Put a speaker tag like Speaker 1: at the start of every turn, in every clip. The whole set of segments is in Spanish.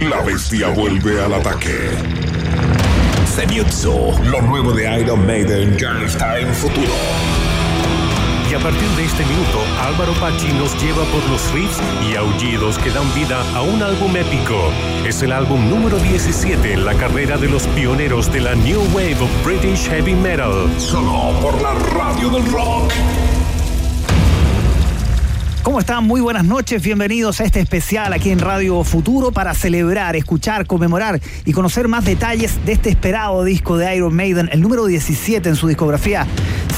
Speaker 1: La bestia vuelve al ataque. Zenitsu, lo nuevo de Iron Maiden ya está en futuro.
Speaker 2: Y a partir de este minuto, Álvaro Pachi nos lleva por los riffs y aullidos que dan vida a un álbum épico. Es el álbum número 17 en la carrera de los pioneros de la New Wave of British Heavy Metal.
Speaker 1: Solo por la radio del rock.
Speaker 3: ¿Cómo están? Muy buenas noches, bienvenidos a este especial aquí en Radio Futuro para celebrar, escuchar, conmemorar y conocer más detalles de este esperado disco de Iron Maiden, el número 17 en su discografía,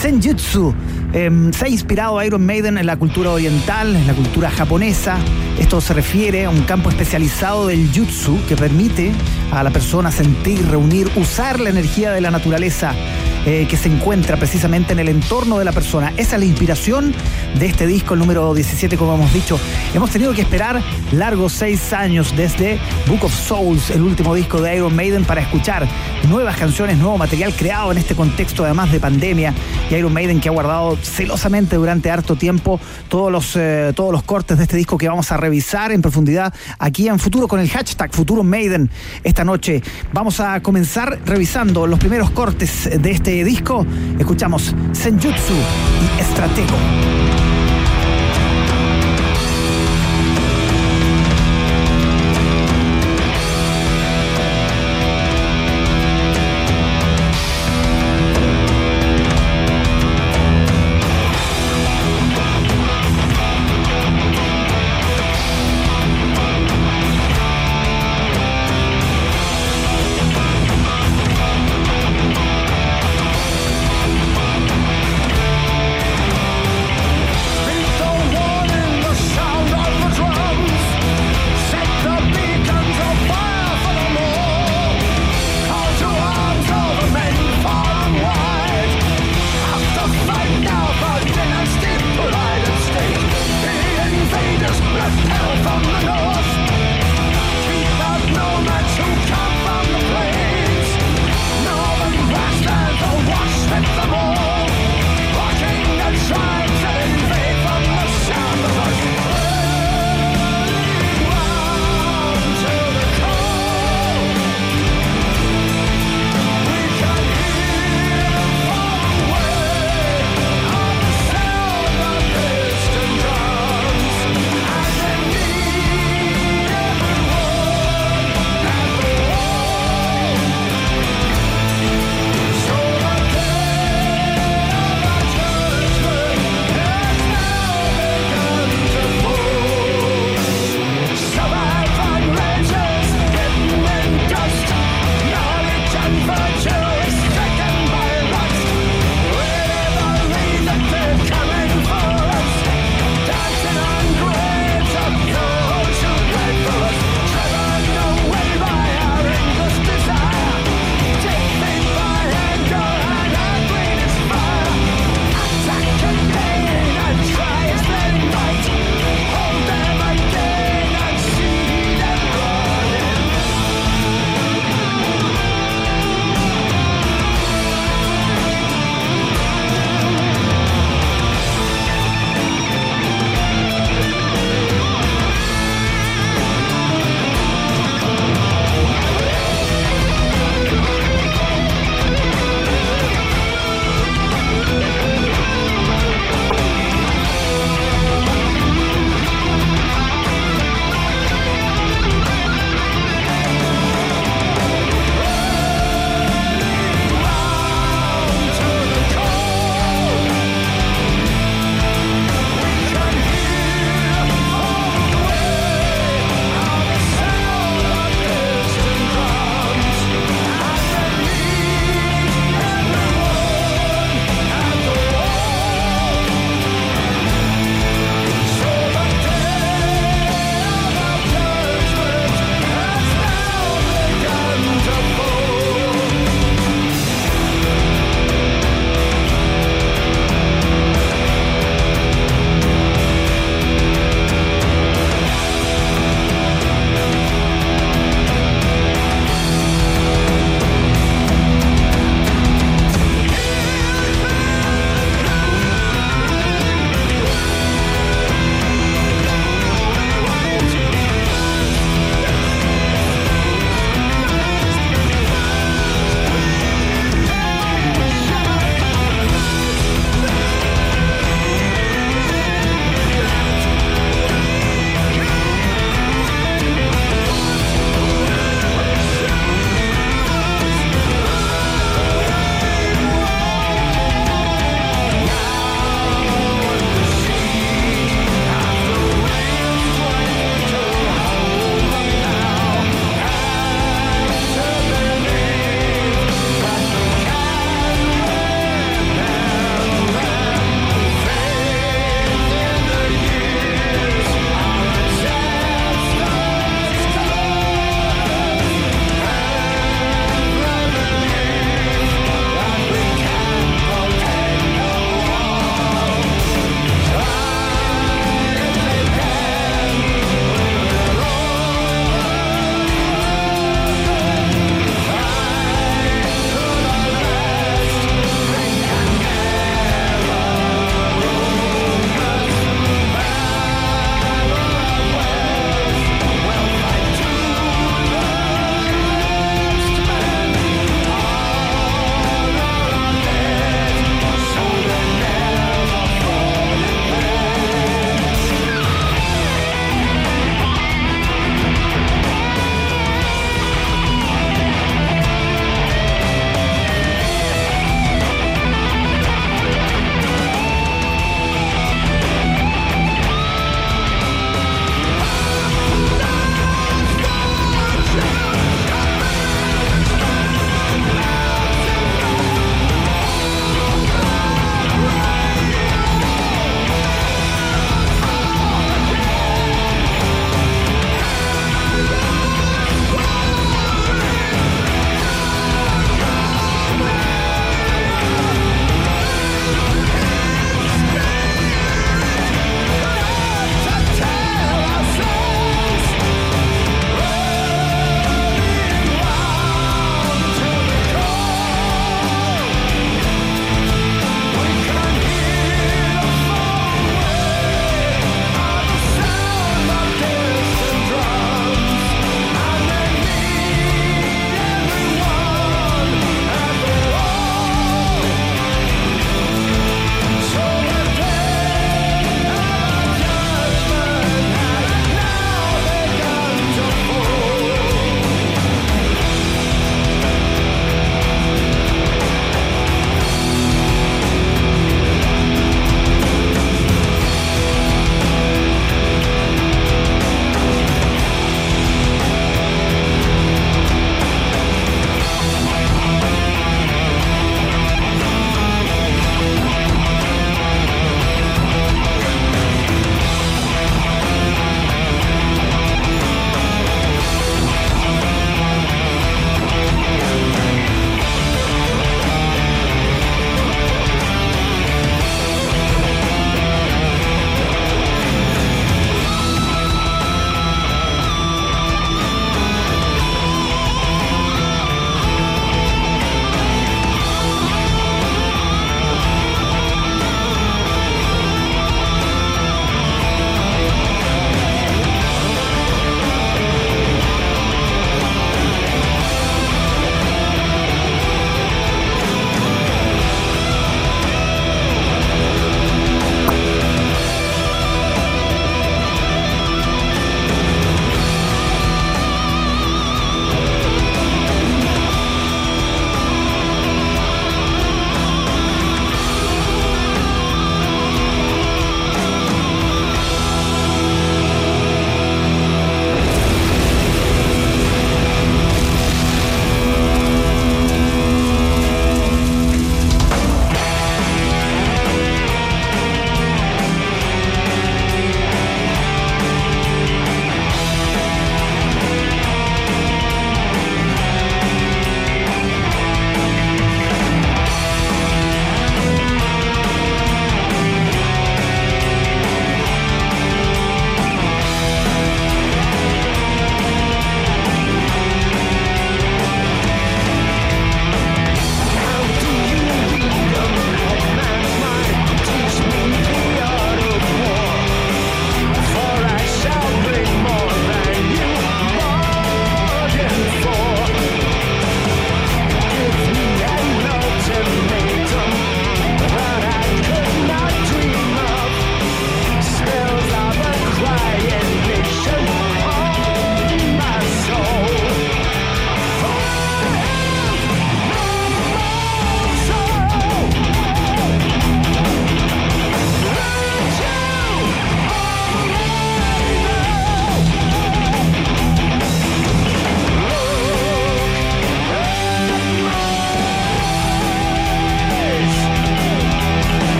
Speaker 3: Senjutsu. Em, se ha inspirado Iron Maiden en la cultura oriental, en la cultura japonesa. Esto se refiere a un campo especializado del jutsu que permite a la persona sentir, reunir, usar la energía de la naturaleza eh, que se encuentra precisamente en el entorno de la persona. Esa es la inspiración de este disco, el número 17, como hemos dicho. Hemos tenido que esperar largos seis años desde Book of Souls, el último disco de Iron Maiden, para escuchar nuevas canciones, nuevo material creado en este contexto además de pandemia. Y Iron Maiden que ha guardado celosamente durante harto tiempo todos los, eh, todos los cortes de este disco que vamos a revisar en profundidad aquí en Futuro con el hashtag Futuro Maiden esta noche. Vamos a comenzar revisando los primeros cortes de este disco, escuchamos Senjutsu y Estratego.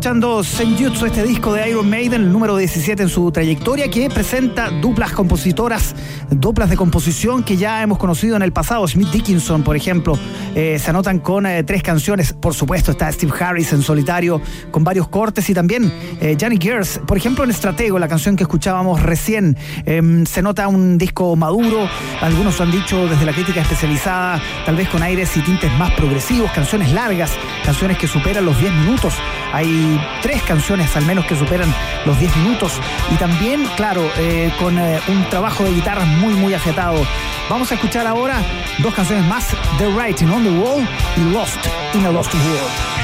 Speaker 3: Escuchando Senjutsu, este disco de Iron Maiden, número 17 en su trayectoria, que presenta duplas compositoras, duplas de composición que ya hemos conocido en el pasado. Smith Dickinson, por ejemplo, eh, se anotan con eh, tres canciones. Por supuesto, está Steve Harris en solitario, con varios cortes, y también eh, Johnny Gears, por ejemplo, en Estratego, la canción que escuchábamos recién. Em, se nota un disco maduro, algunos han dicho desde la crítica especializada, tal vez con aires y tintes más progresivos, canciones largas, canciones que superan los 10 minutos. Hay tres canciones al menos que superan los 10 minutos y también, claro, eh, con eh, un trabajo de guitarra muy, muy afiatado. Vamos a escuchar ahora dos canciones más, The Writing on the Wall y Lost in a Lost World.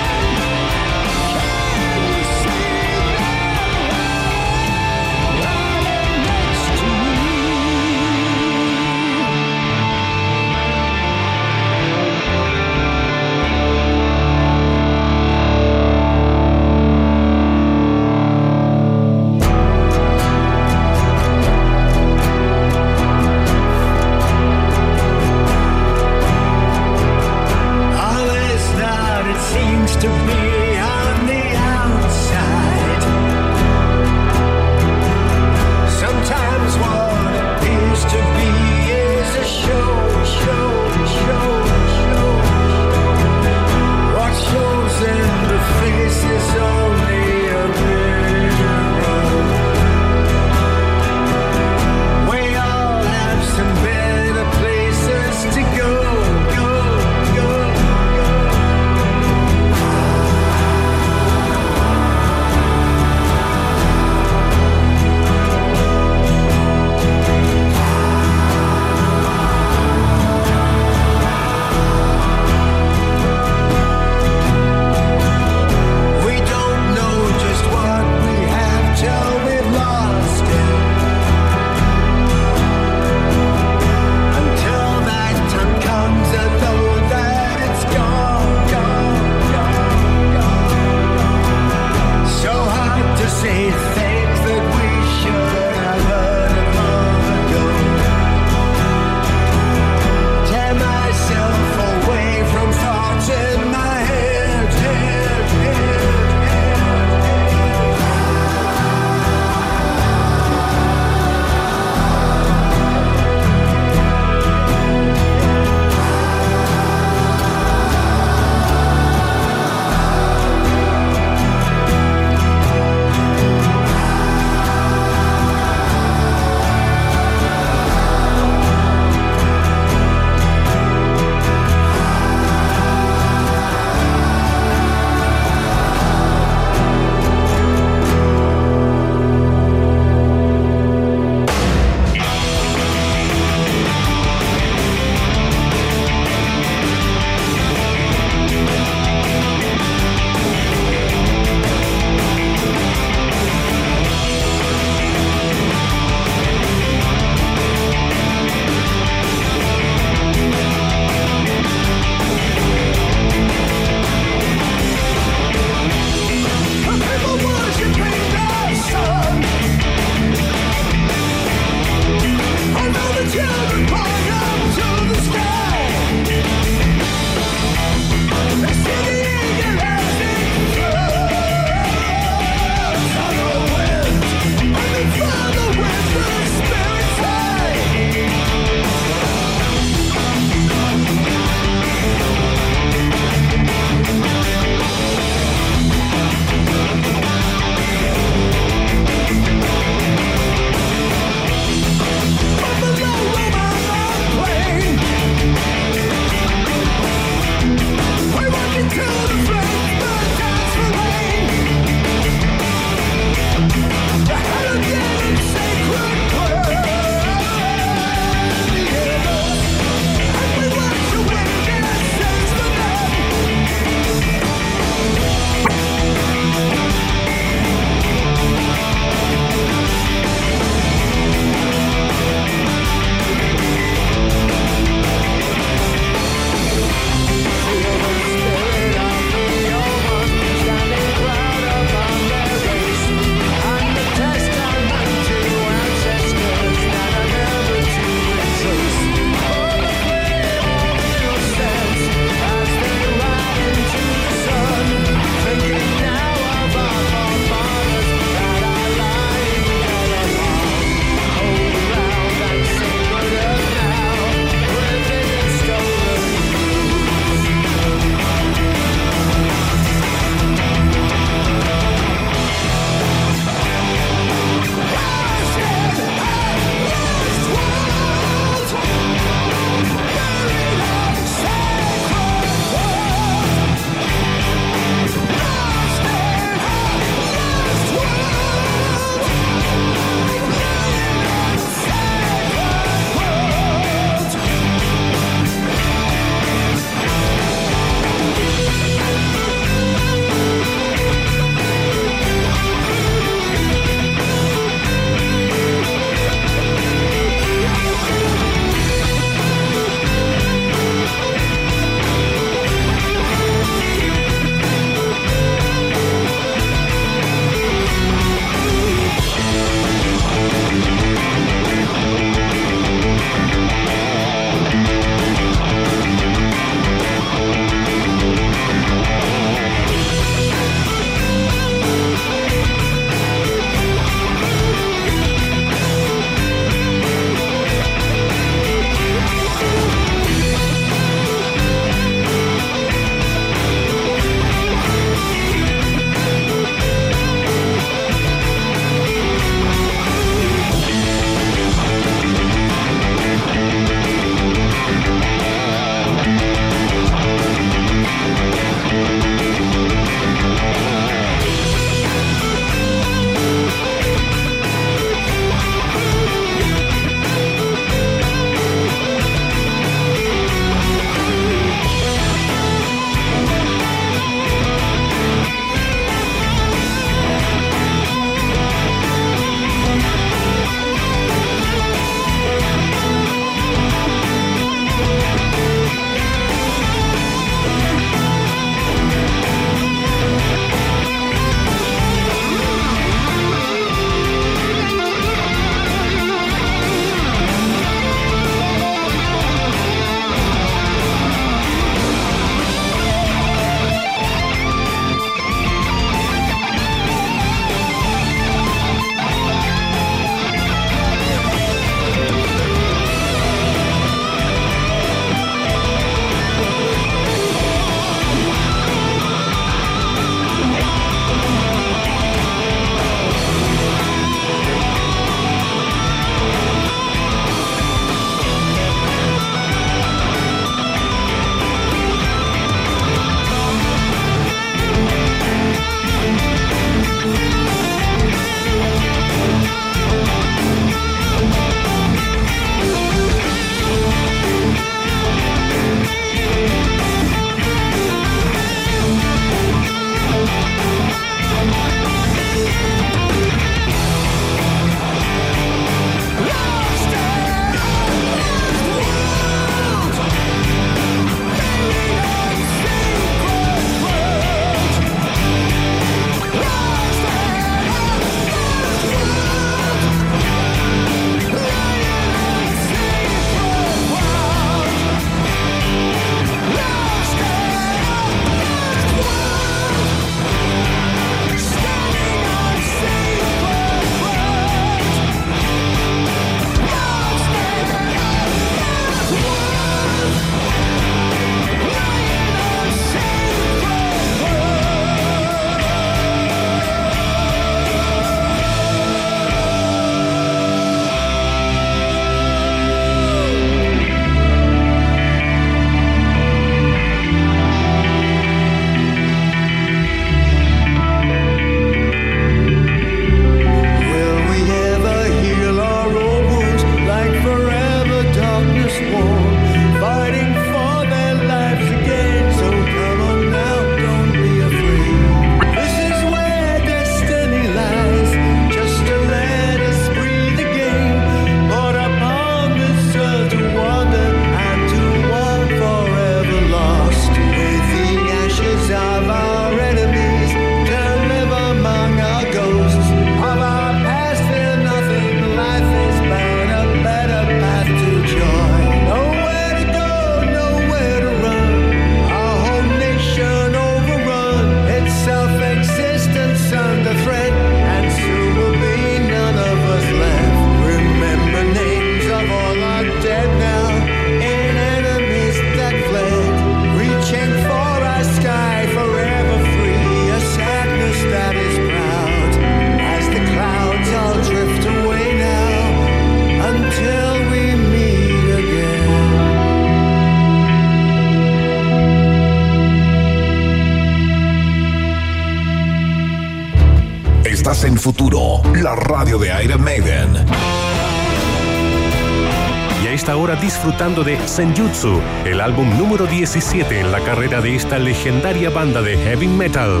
Speaker 2: Disfrutando de Senjutsu, el álbum número 17 en la carrera de esta legendaria banda de heavy metal.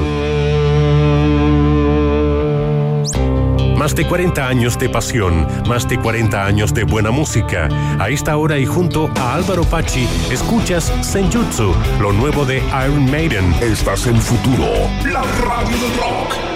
Speaker 2: Más de 40 años de pasión, más de 40 años de buena música. A esta hora y junto a Álvaro Pachi, escuchas Senjutsu, lo nuevo de Iron Maiden.
Speaker 1: Estás en Futuro, la radio del rock.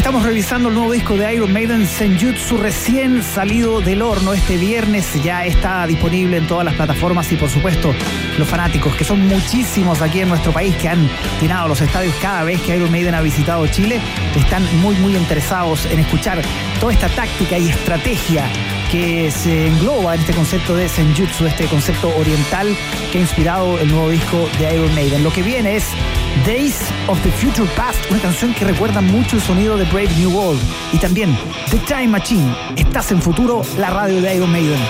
Speaker 3: Estamos revisando el nuevo disco de Iron Maiden, Senjutsu, recién salido del horno este viernes. Ya está disponible en todas las plataformas y, por supuesto, los fanáticos, que son muchísimos aquí en nuestro país, que han llenado los estadios cada vez que Iron Maiden ha visitado Chile, están muy, muy interesados en escuchar toda esta táctica y estrategia que se engloba en este concepto de Senjutsu, este concepto oriental que ha inspirado el nuevo disco de Iron Maiden. Lo que viene es Days of the Future Past, una canción que recuerda mucho el sonido de Brave New World. Y también The Time Machine, Estás en Futuro, la radio de Iron Maiden.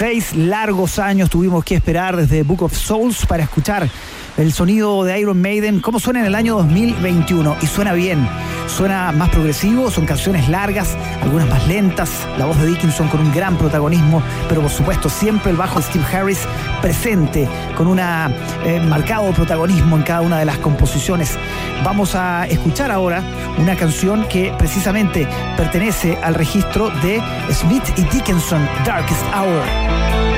Speaker 3: Seis largos años tuvimos que esperar desde Book of Souls para escuchar el sonido de Iron Maiden, cómo suena en el año 2021. Y suena bien, suena más progresivo, son canciones largas, algunas más lentas, la voz de Dickinson con un gran protagonismo, pero por supuesto siempre el bajo de Steve Harris presente, con un eh, marcado protagonismo en cada una de las composiciones. Vamos a escuchar ahora una canción que precisamente pertenece al registro de Smith y Dickinson, Darkest Hour.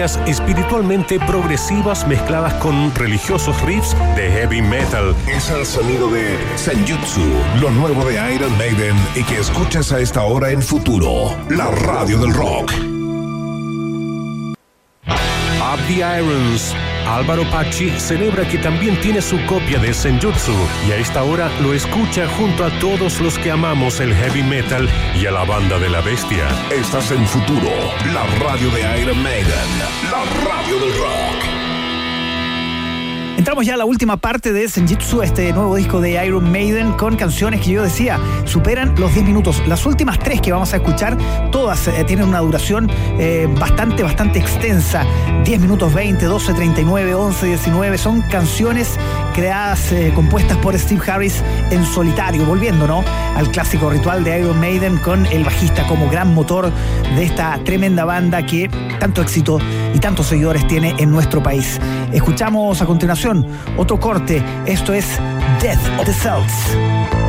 Speaker 2: Melodías espiritualmente progresivas mezcladas con religiosos riffs de heavy metal.
Speaker 1: Es el sonido de Senjutsu, lo nuevo de Iron Maiden y que escuchas a esta hora en futuro, la radio del rock.
Speaker 2: Up the Irons. Álvaro Pachi celebra que también tiene su copia de Senjutsu y a esta hora lo escucha junto a todos los que amamos el heavy metal y a la banda de la bestia.
Speaker 1: Estás en futuro, la radio de Iron Maiden, la radio del rock.
Speaker 3: Entramos ya a la última parte de Senjutsu, este nuevo disco de Iron Maiden, con canciones que yo decía superan los 10 minutos. Las últimas tres que vamos a escuchar, todas eh, tienen una duración eh, bastante, bastante extensa. 10 minutos 20, 12, 39, 11, 19. Son canciones creadas, eh, compuestas por Steve Harris en solitario, volviendo ¿no? al clásico ritual de Iron Maiden con el bajista como gran motor de esta tremenda banda que tanto éxito y tantos seguidores tiene en nuestro país. Escuchamos a continuación otro corte. Esto es Death of the Cells.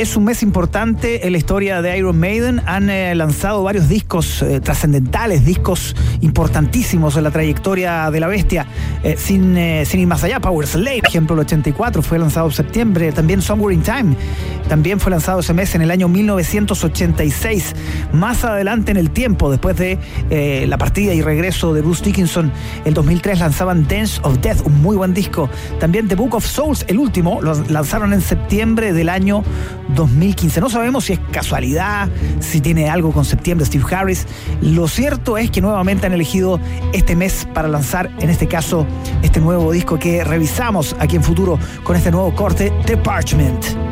Speaker 3: Es un mes importante en la historia de Iron Maiden. Han eh, lanzado varios discos eh, trascendentales, discos importantísimos en la trayectoria de la bestia. Eh, sin, sin ir más allá, Power Slave, por ejemplo, el 84 fue lanzado en septiembre. También Somewhere in Time también fue lanzado ese mes en el año 1986. Más adelante en el tiempo, después de la partida y regreso de Bruce Dickinson, el 2003 lanzaban Dance of Death, un muy buen disco. También The Book of Souls, el último, lo lanzaron en septiembre del año 2015. No sabemos si es casualidad, si tiene algo con septiembre Steve Harris. Lo cierto es que nuevamente han elegido este mes para lanzar, en este caso, este nuevo disco que revisamos aquí en futuro con este nuevo corte, The Parchment.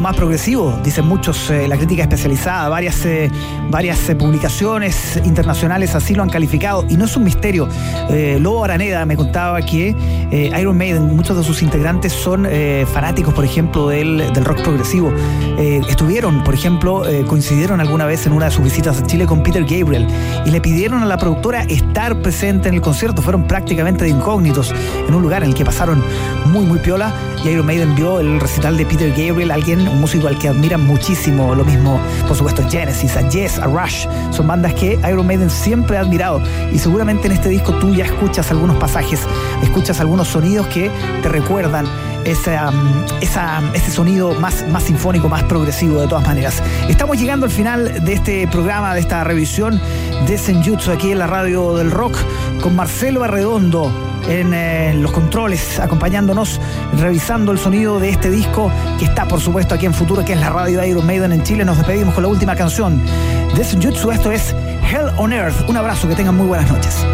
Speaker 3: Más progresivo, dicen muchos, eh, la crítica especializada, varias, eh, varias eh, publicaciones internacionales así lo han calificado y no es un misterio. Lobo Araneda me contaba que Iron Maiden, muchos de sus integrantes son fanáticos, por ejemplo, del, rock progresivo. estuvieron, por ejemplo, coincidieron alguna vez en una de sus visitas a Chile con Peter Gabriel y le pidieron a la productora estar presente en el concierto. Fueron prácticamente de incógnitos en un lugar en el que pasaron muy, muy piola Iron Maiden vio el recital de Peter Gabriel, alguien, un músico al que admiran muchísimo, lo mismo, por supuesto, Genesis, a Yes, a Rush, son bandas que Iron Maiden siempre ha admirado. Y seguramente en este disco tú ya escuchas algunos pasajes, escuchas algunos sonidos que te recuerdan ese, ese sonido más sinfónico, más progresivo de todas maneras. Estamos llegando al final de este programa, de esta revisión de Senjutsu aquí en la radio del rock con Marcelo Arredondo en eh, los controles, acompañándonos, revisando el sonido de este disco que está, por supuesto, aquí en Futuro, que es la radio de Iron Maiden en Chile. Nos despedimos con la última canción de Senjutsu. Esto es Hell on Earth. Un abrazo, que tengan muy buenas noches.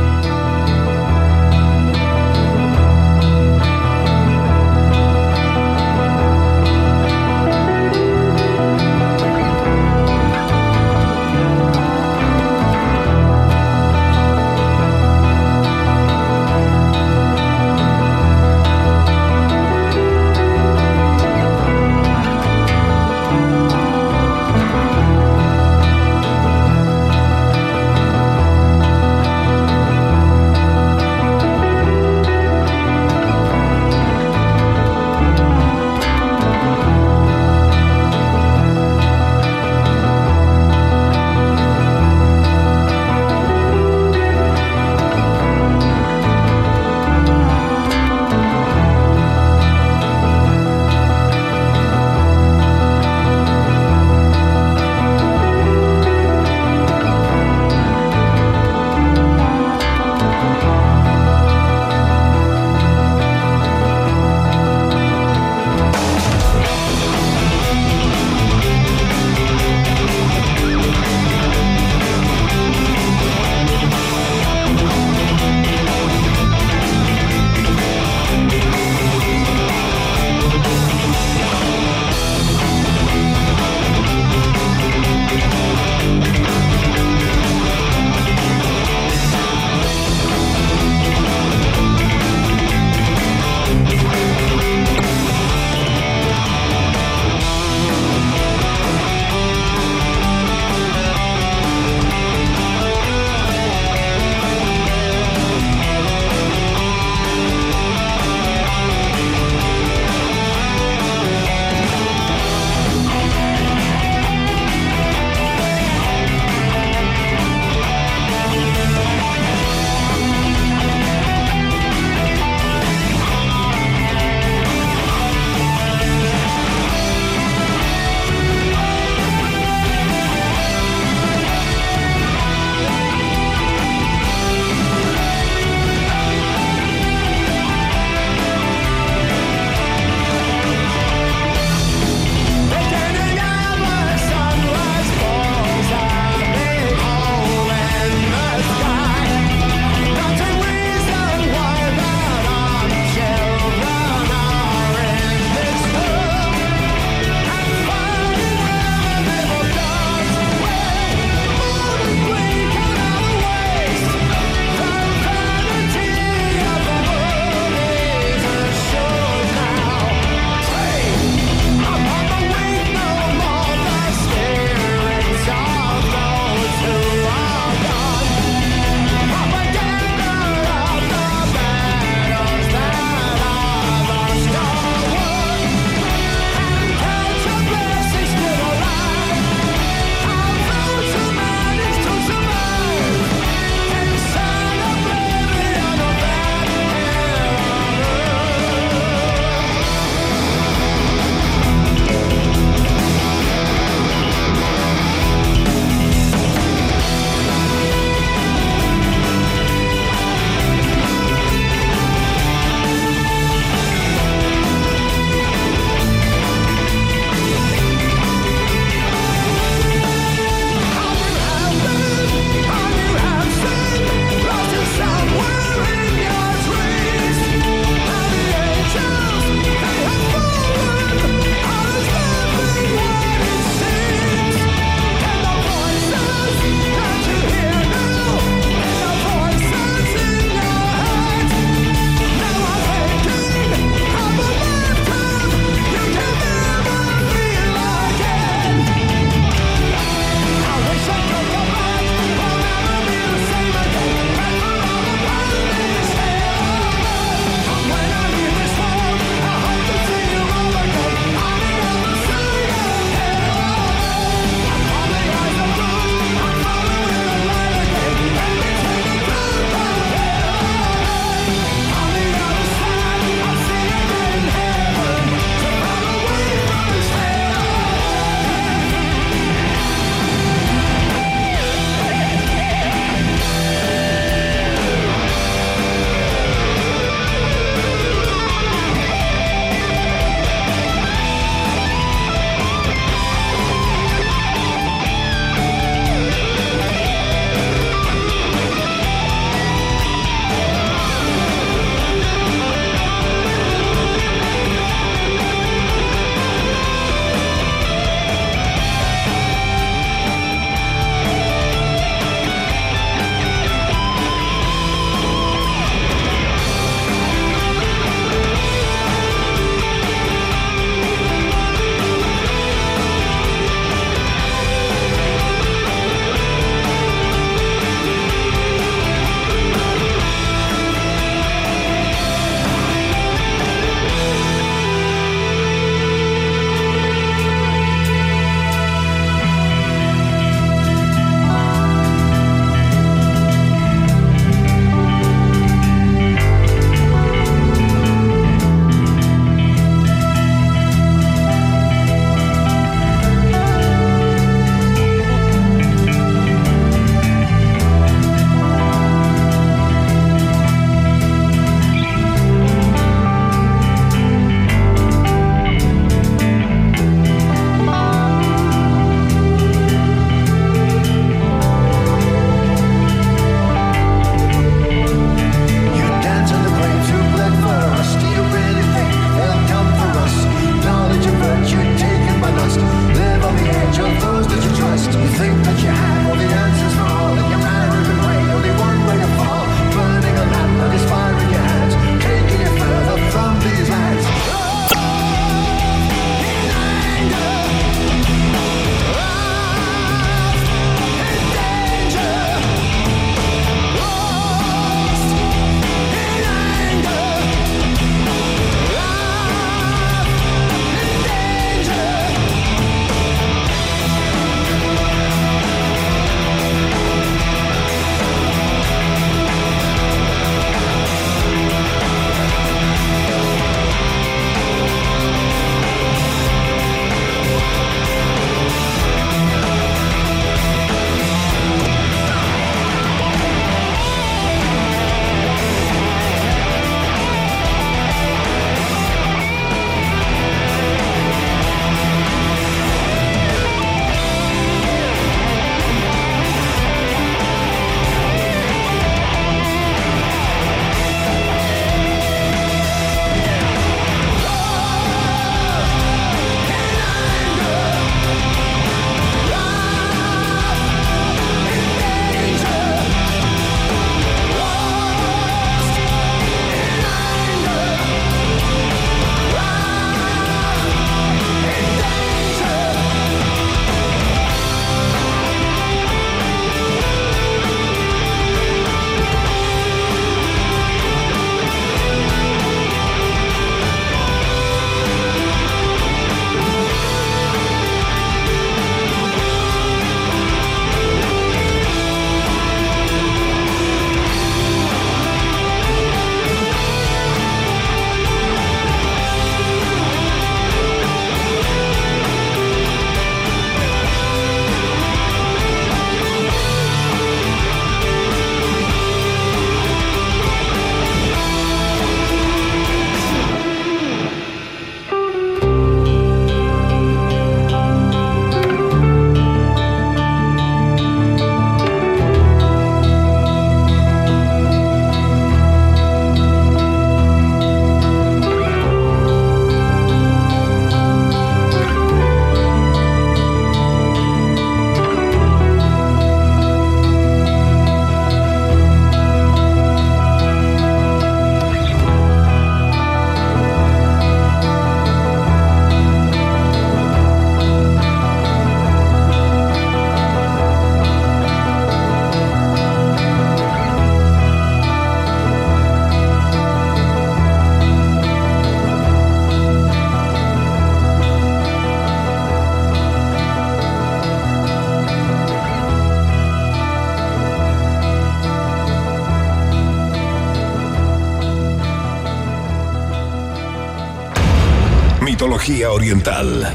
Speaker 1: Mitología oriental,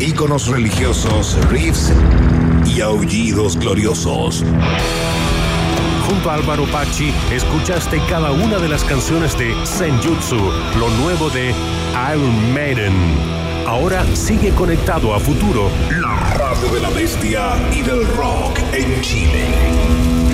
Speaker 1: íconos religiosos, riffs y aullidos gloriosos.
Speaker 2: Junto a Álvaro Pachi, escuchaste cada una de las canciones de Senjutsu, lo nuevo de Iron Maiden. Ahora sigue conectado a futuro.
Speaker 1: La radio de la bestia y del rock en Chile.